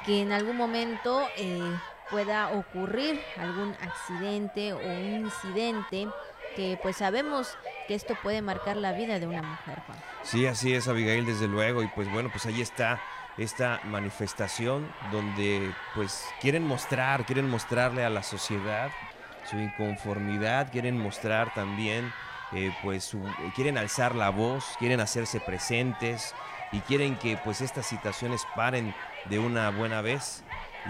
que en algún momento eh, pueda ocurrir algún accidente o un incidente que pues sabemos que esto puede marcar la vida de una mujer, Juan. Sí, así es, Abigail, desde luego. Y pues bueno, pues ahí está esta manifestación donde pues quieren mostrar, quieren mostrarle a la sociedad su inconformidad, quieren mostrar también eh, pues su, quieren alzar la voz, quieren hacerse presentes y quieren que pues estas situaciones paren de una buena vez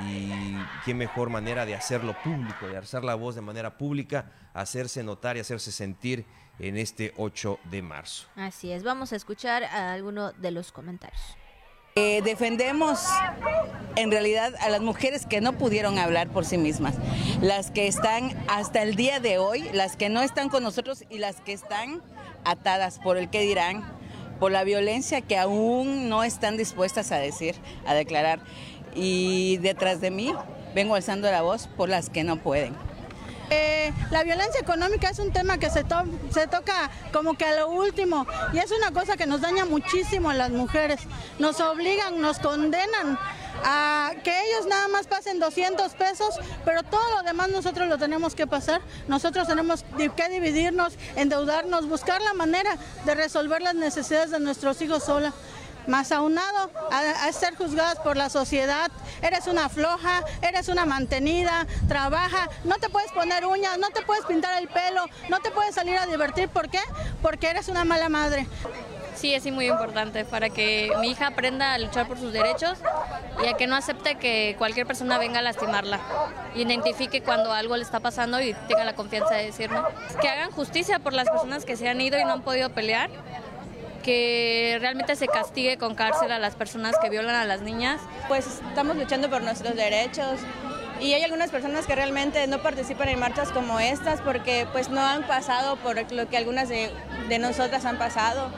y qué mejor manera de hacerlo público, de alzar la voz de manera pública, hacerse notar y hacerse sentir en este 8 de marzo. Así es, vamos a escuchar a alguno de los comentarios. Eh, defendemos en realidad a las mujeres que no pudieron hablar por sí mismas, las que están hasta el día de hoy, las que no están con nosotros y las que están atadas por el que dirán, por la violencia que aún no están dispuestas a decir, a declarar. Y detrás de mí vengo alzando la voz por las que no pueden. Eh, la violencia económica es un tema que se, se toca como que a lo último y es una cosa que nos daña muchísimo a las mujeres. Nos obligan, nos condenan a que ellos nada más pasen 200 pesos, pero todo lo demás nosotros lo tenemos que pasar. Nosotros tenemos que dividirnos, endeudarnos, buscar la manera de resolver las necesidades de nuestros hijos sola más aunado a, ser juzgadas por la sociedad. Eres una floja, eres una mantenida, trabaja, no te puedes poner uñas, no te puedes pintar el pelo, no te puedes salir a divertir. ¿Por qué? Porque eres una mala madre. Sí, es muy importante para que mi hija aprenda a luchar por sus derechos y a que no acepte que cualquier persona venga a lastimarla. Identifique cuando algo le está pasando y tenga la confianza de decirme. Que hagan justicia por las personas que se han ido y no han podido pelear. Que realmente se castigue con cárcel a las personas que violan a las niñas. Pues estamos luchando por nuestros derechos, y hay algunas personas que realmente no participan en marchas como estas porque pues no han pasado por lo que algunas de, de nosotras han pasado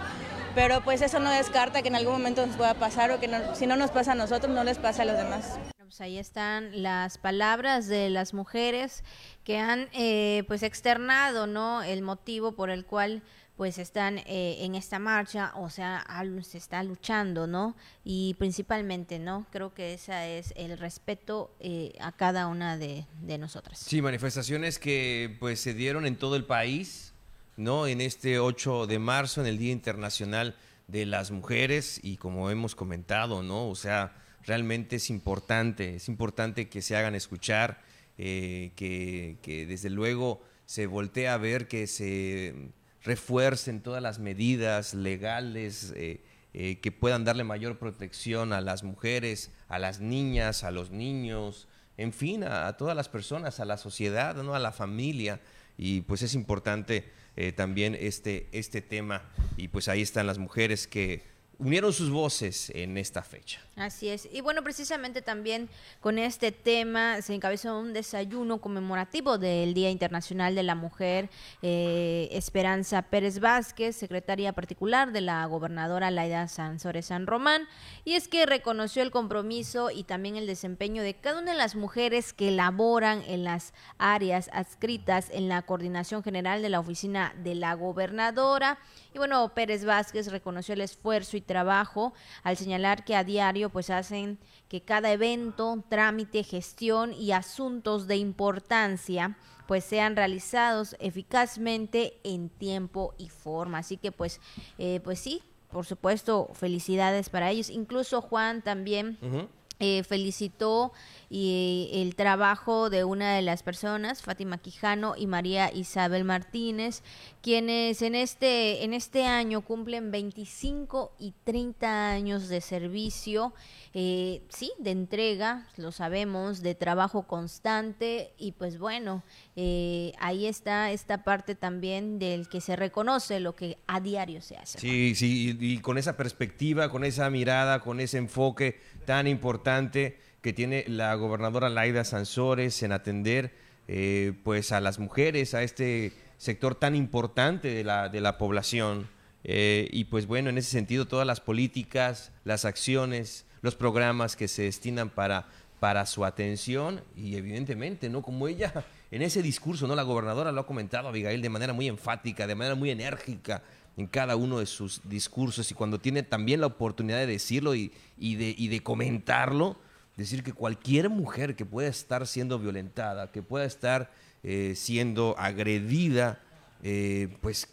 pero pues eso no descarta que en algún momento nos pueda pasar o que si no nos pasa a nosotros, no les pasa a los demás. Pues ahí están las palabras de las mujeres que han eh, pues externado no el motivo por el cual pues están eh, en esta marcha, o sea, se está luchando, ¿no? Y principalmente, ¿no? Creo que ese es el respeto eh, a cada una de, de nosotras. Sí, manifestaciones que pues se dieron en todo el país, ¿no? En este 8 de marzo, en el Día Internacional de las Mujeres, y como hemos comentado, ¿no? O sea, realmente es importante, es importante que se hagan escuchar, eh, que, desde luego se voltee a ver, que se refuercen todas las medidas legales eh, eh, que puedan darle mayor protección a las mujeres, a las niñas, a los niños, en fin, a, a todas las personas, a la sociedad, ¿no? a la familia. Y pues es importante eh, también este, este tema. Y pues ahí están las mujeres que unieron sus voces en esta fecha. Así es. Y bueno, precisamente también con este tema se encabezó un desayuno conmemorativo del Día Internacional de la Mujer. Eh, Esperanza Pérez Vázquez, secretaria particular de la gobernadora Laida Sansores San Román, y es que reconoció el compromiso y también el desempeño de cada una de las mujeres que laboran en las áreas adscritas en la coordinación general de la oficina de la gobernadora. Y bueno, Pérez Vázquez reconoció el esfuerzo y trabajo al señalar que a diario pues hacen que cada evento, trámite, gestión y asuntos de importancia pues sean realizados eficazmente en tiempo y forma. Así que pues, eh, pues sí, por supuesto, felicidades para ellos. Incluso Juan también. Eh, felicitó y el trabajo de una de las personas, Fátima Quijano y María Isabel Martínez, quienes en este, en este año cumplen 25 y 30 años de servicio, eh, sí, de entrega, lo sabemos, de trabajo constante y pues bueno, eh, ahí está esta parte también del que se reconoce lo que a diario se hace. Sí, sí, y con esa perspectiva, con esa mirada, con ese enfoque tan importante que tiene la gobernadora Laida Sansores en atender eh, pues a las mujeres, a este sector tan importante de la, de la población. Eh, y pues bueno, en ese sentido, todas las políticas, las acciones, los programas que se destinan para, para su atención y evidentemente, ¿no? Como ella en ese discurso, ¿no? La gobernadora lo ha comentado, Abigail, de manera muy enfática, de manera muy enérgica en cada uno de sus discursos y cuando tiene también la oportunidad de decirlo y, de, comentarlo, decir que cualquier mujer que pueda estar siendo violentada, que pueda estar eh, siendo agredida, eh, pues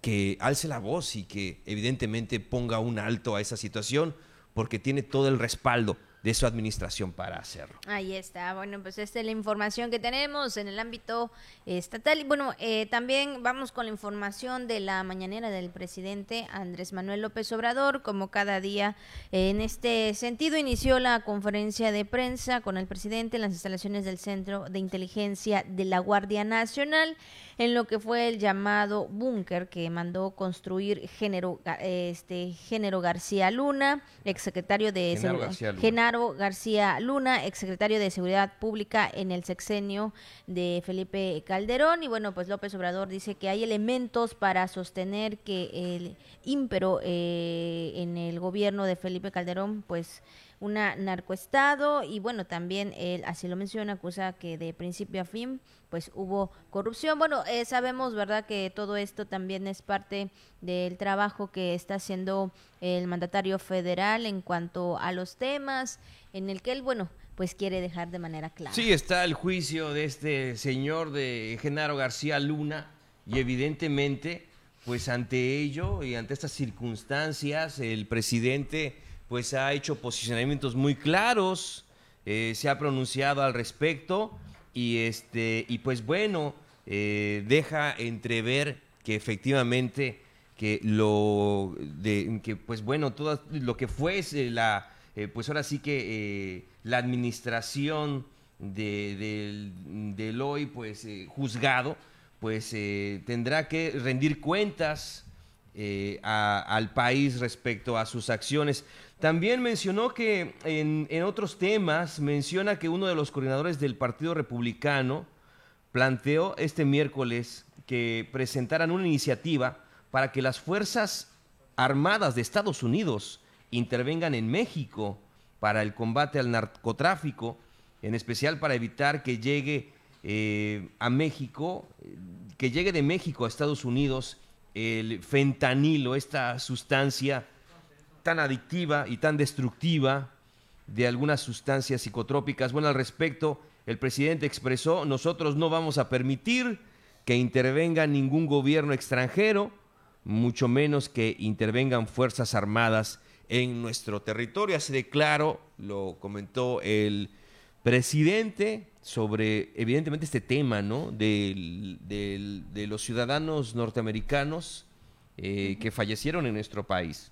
que alce la voz y que evidentemente ponga un alto a esa situación, porque tiene todo el respaldo de su administración para hacerlo. Ahí está. Bueno, pues esta es la información que tenemos en el ámbito estatal. Y bueno, eh, también vamos con la información de la mañanera del presidente Andrés Manuel López Obrador. Como cada día, en este sentido, inició la conferencia de prensa con el presidente en las instalaciones del Centro de Inteligencia de la Guardia Nacional en lo que fue el llamado búnker que mandó construir Género, este, Género García Luna, exsecretario de Genaro García Luna. Genaro García Luna, exsecretario de Seguridad Pública en el sexenio de Felipe Calderón. Y bueno, pues López Obrador dice que hay elementos para sostener que el ímpero eh, en el gobierno de Felipe Calderón, pues una narcoestado y bueno, también él así lo menciona, acusa que de principio a fin pues hubo corrupción. Bueno, eh, sabemos, ¿verdad?, que todo esto también es parte del trabajo que está haciendo el mandatario federal en cuanto a los temas en el que él, bueno, pues quiere dejar de manera clara. Sí, está el juicio de este señor de Genaro García Luna y evidentemente, pues ante ello y ante estas circunstancias, el presidente pues ha hecho posicionamientos muy claros, eh, se ha pronunciado al respecto y este y pues bueno eh, deja entrever que efectivamente que lo de que pues bueno todo lo que la eh, pues ahora sí que la administración de, del, hoy pues juzgado pues tendrá que rendir cuentas al país respecto a sus acciones también mencionó que en, otros temas, menciona que uno de los coordinadores del Partido Republicano planteó este miércoles que presentaran una iniciativa para que las Fuerzas Armadas de Estados Unidos intervengan en México para el combate al narcotráfico, en especial para evitar que llegue eh, a México, que llegue de México a Estados Unidos el fentanilo, esta sustancia tan adictiva y tan destructiva de algunas sustancias psicotrópicas. Bueno, al respecto, el presidente expresó, nosotros no vamos a permitir que intervenga ningún gobierno extranjero, mucho menos que intervengan Fuerzas Armadas en nuestro territorio. Así de claro lo comentó el presidente sobre, evidentemente, este tema, ¿no? De, los ciudadanos norteamericanos eh, que fallecieron en nuestro país.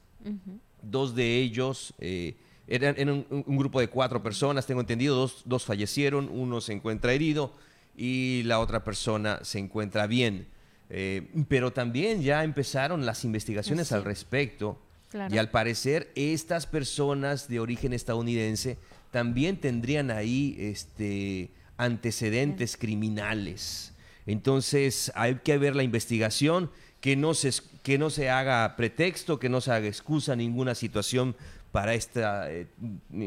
Dos de ellos eh, eran, un, grupo de cuatro personas, tengo entendido, dos, fallecieron, uno se encuentra herido y la otra persona se encuentra bien. Eh, pero también ya empezaron las investigaciones al respecto y al parecer estas personas de origen estadounidense también tendrían ahí este, antecedentes criminales. Entonces hay que ver la investigación que no se, que no se haga pretexto, que no se haga excusa ninguna situación para esta eh,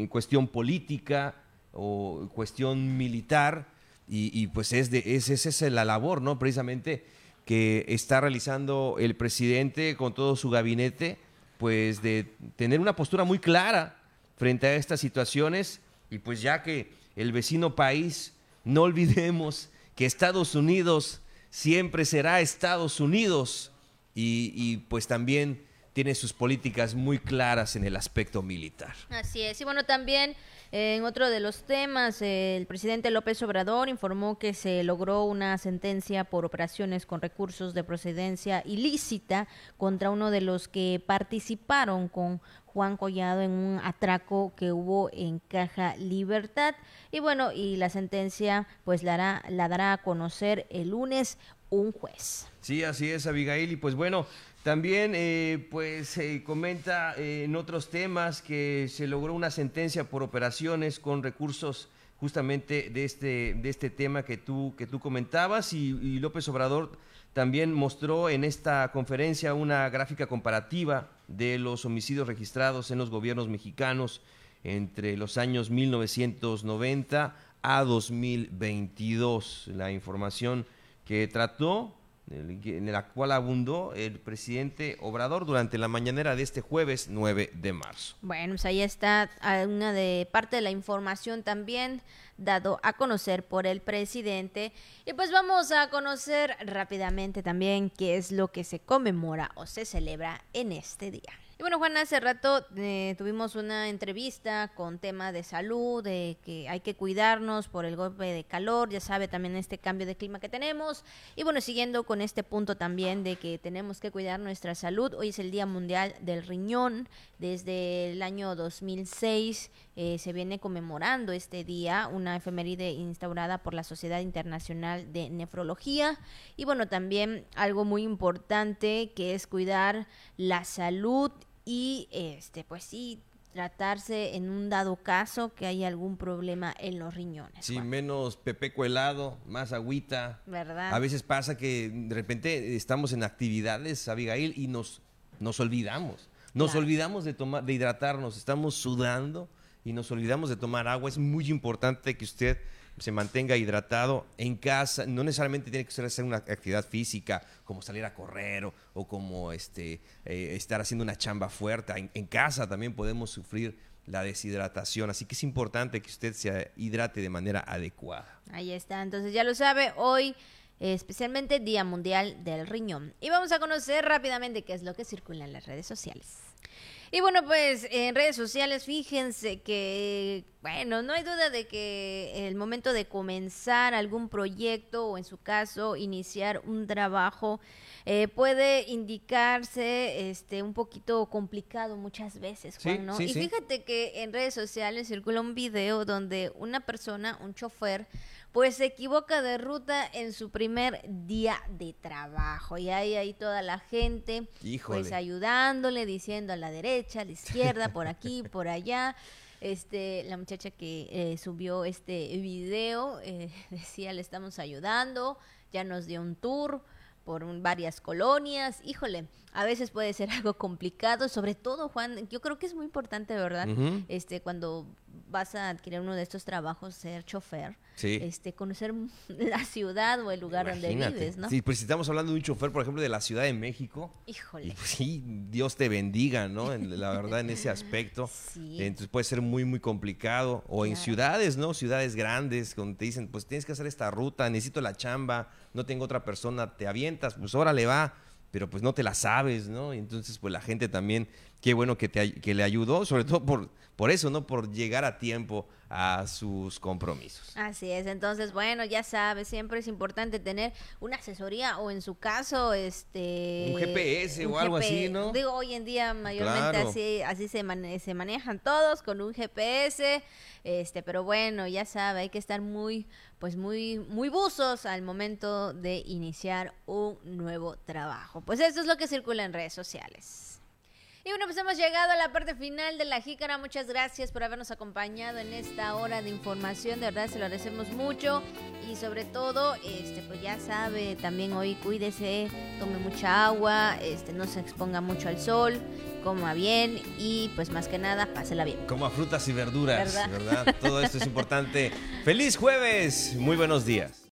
cuestión política o cuestión militar. Y, pues es de, es, esa es la labor, ¿no? Precisamente que está realizando el presidente con todo su gabinete, pues de tener una postura muy clara frente a estas situaciones y pues ya que el vecino país, no olvidemos que Estados Unidos siempre será Estados Unidos y, pues también tiene sus políticas muy claras en el aspecto militar. Así es. Y bueno, también en otro de los temas, el presidente López Obrador informó que se logró una sentencia por operaciones con recursos de procedencia ilícita contra uno de los que participaron con Juan Collado en un atraco que hubo en Caja Libertad. Y bueno, y la sentencia pues la, la dará a conocer el lunes un juez. Sí, así es, Abigail. Y pues bueno, también eh, pues comenta eh, en otros temas que se logró una sentencia por operaciones con recursos justamente de este, de este tema que tú, que tú comentabas y, y López Obrador también mostró en esta conferencia una gráfica comparativa de los homicidios registrados en los gobiernos mexicanos entre los años 1990 a 2022. La información que trató en la cual abundó el presidente Obrador durante la mañanera de este jueves 9 de marzo. Bueno, pues ahí está una de parte de la información también dado a conocer por el presidente. Y pues vamos a conocer rápidamente también qué es lo que se conmemora o se celebra en este día. Y bueno, Juan, hace rato eh, tuvimos una entrevista con tema de salud, de que hay que cuidarnos por el golpe de calor, ya sabe también este cambio de clima que tenemos. Y bueno, siguiendo con este punto también de que tenemos que cuidar nuestra salud, hoy es el Día Mundial del Riñón. Desde el año 2006 eh, se viene conmemorando este día, una efeméride instaurada por la Sociedad Internacional de Nefrología. Y bueno, también algo muy importante que es cuidar la salud y este pues sí tratarse en un dado caso que hay algún problema en los riñones. Sí, menos pepeco helado, más agüita. ¿Verdad? A veces pasa que de repente estamos en actividades, Abigail, y nos, nos olvidamos. Nos olvidamos de tomar, de hidratarnos, estamos sudando y nos olvidamos de tomar agua. Es muy importante que usted se mantenga hidratado en casa. No necesariamente tiene que ser hacer una actividad física, como salir a correr o, como este, eh, estar haciendo una chamba fuerte. En, casa también podemos sufrir la deshidratación, así que es importante que usted se hidrate de manera adecuada. Ahí está, entonces ya lo sabe, hoy especialmente Día Mundial del Riñón. Y vamos a conocer rápidamente qué es lo que circula en las redes sociales. Y bueno, pues en redes sociales, fíjense que, bueno, no hay duda de que el momento de comenzar algún proyecto o en su caso iniciar un trabajo eh, puede indicarse este un poquito complicado muchas veces, Juan, ¿no? y fíjate que en redes sociales circula un video donde una persona, un chofer, pues se equivoca de ruta en su primer día de trabajo. Y hay ahí toda la gente, pues ayudándole, diciendo a la derecha, a la izquierda, por aquí, por allá. Este, la muchacha que eh, subió este video eh, decía, le estamos ayudando, ya nos dio un tour por varias colonias. Híjole, a veces puede ser algo complicado, sobre todo, Juan, yo creo que es muy importante, ¿verdad? Este, cuando vas a adquirir uno de estos trabajos, ser chofer, este, conocer la ciudad o el lugar donde vives, ¿no? Sí, pues si estamos hablando de un chofer, por ejemplo, de la Ciudad de México. Híjole. Pues sí, Dios te bendiga, ¿no? la verdad, en ese aspecto. Sí. Entonces puede ser muy, muy complicado. O en ciudades, ¿no? Ciudades grandes, donde te dicen, pues tienes que hacer esta ruta, necesito la chamba, no tengo otra persona, te avientas, pues órale va pero pues no te la sabes, ¿no? Y entonces, pues la gente también, qué bueno que, te, que le ayudó, sobre todo por, por eso, ¿no? Por llegar a tiempo a sus compromisos. Así es, entonces, bueno, ya sabes, siempre es importante tener una asesoría o en su caso, este... Un GPS o algo así, ¿no? Digo, hoy en día mayormente así, así se, se manejan todos con un GPS, este, pero bueno, ya sabe, hay que estar muy pues muy, muy buzos al momento de iniciar un nuevo trabajo. Pues esto es lo que circula en redes sociales. Y bueno, pues hemos llegado a la parte final de la jícara. Muchas gracias por habernos acompañado en esta hora de información. De verdad se lo agradecemos mucho. Y sobre todo, este, pues ya sabe, también hoy cuídese, tome mucha agua, este, no se exponga mucho al sol, coma bien y pues más que nada, pásela bien. Coma frutas y verduras, ¿verdad? ¿verdad? Todo esto es importante. ¡Feliz jueves! Muy buenos días.